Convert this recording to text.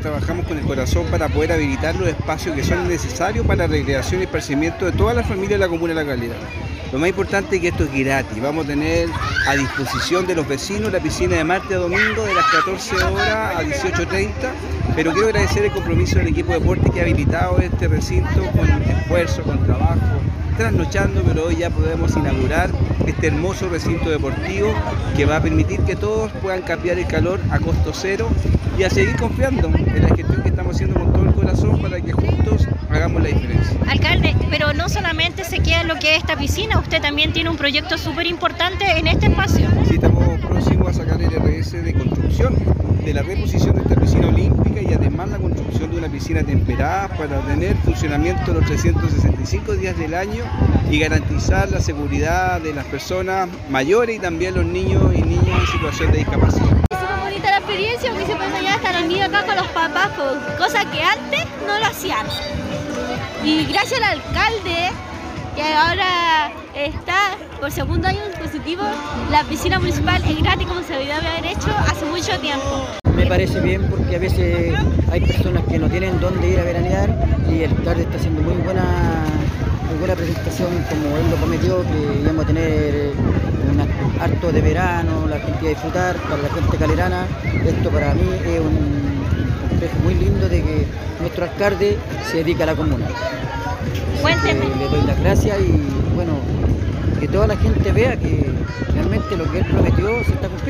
trabajamos con el corazón para poder habilitar los espacios que son necesarios para la recreación y esparcimiento de toda la familia de la Comuna de La Calera. Lo más importante es que esto es gratis. Vamos a tener a disposición de los vecinos la piscina de martes a domingo de las 14 horas a 18.30. Pero quiero agradecer el compromiso del equipo de deporte que ha habilitado este recinto con esfuerzo, con trabajo, trasnochando, pero hoy ya podemos inaugurar este hermoso recinto deportivo que va a permitir que todos puedan cambiar el calor a costo cero y a seguir confiando en la gestión que estamos haciendo con todo el corazón para que juntos hagamos la diferencia. Alcalde, pero no solamente se queda en lo que es esta piscina, usted también tiene un proyecto súper importante en este espacio. Sí, estamos próximos a sacar el RS de construcción de la reposición de esta piscina olímpica y además la construcción de una piscina temperada para tener funcionamiento los 365 días del año y garantizar la seguridad de las personas mayores y también los niños y niñas en situación de discapacidad. Es súper bonita la experiencia porque se puede enseñar hasta los acá con los papás, cosa que antes no lo hacían. Y gracias al alcalde, que ahora está por segundo año positivo, la piscina municipal es gratis como se debería haber hecho hace mucho tiempo. Parece bien porque a veces hay personas que no tienen dónde ir a veranear y el alcalde está haciendo muy buena, muy buena presentación como él lo prometió, que íbamos a tener un harto de verano, la gente a disfrutar, para la gente calerana. Esto para mí es un, un muy lindo de que nuestro alcalde se dedica a la comuna. Cuénteme. Le doy las gracias y bueno, que toda la gente vea que realmente lo que él prometió se está cumpliendo.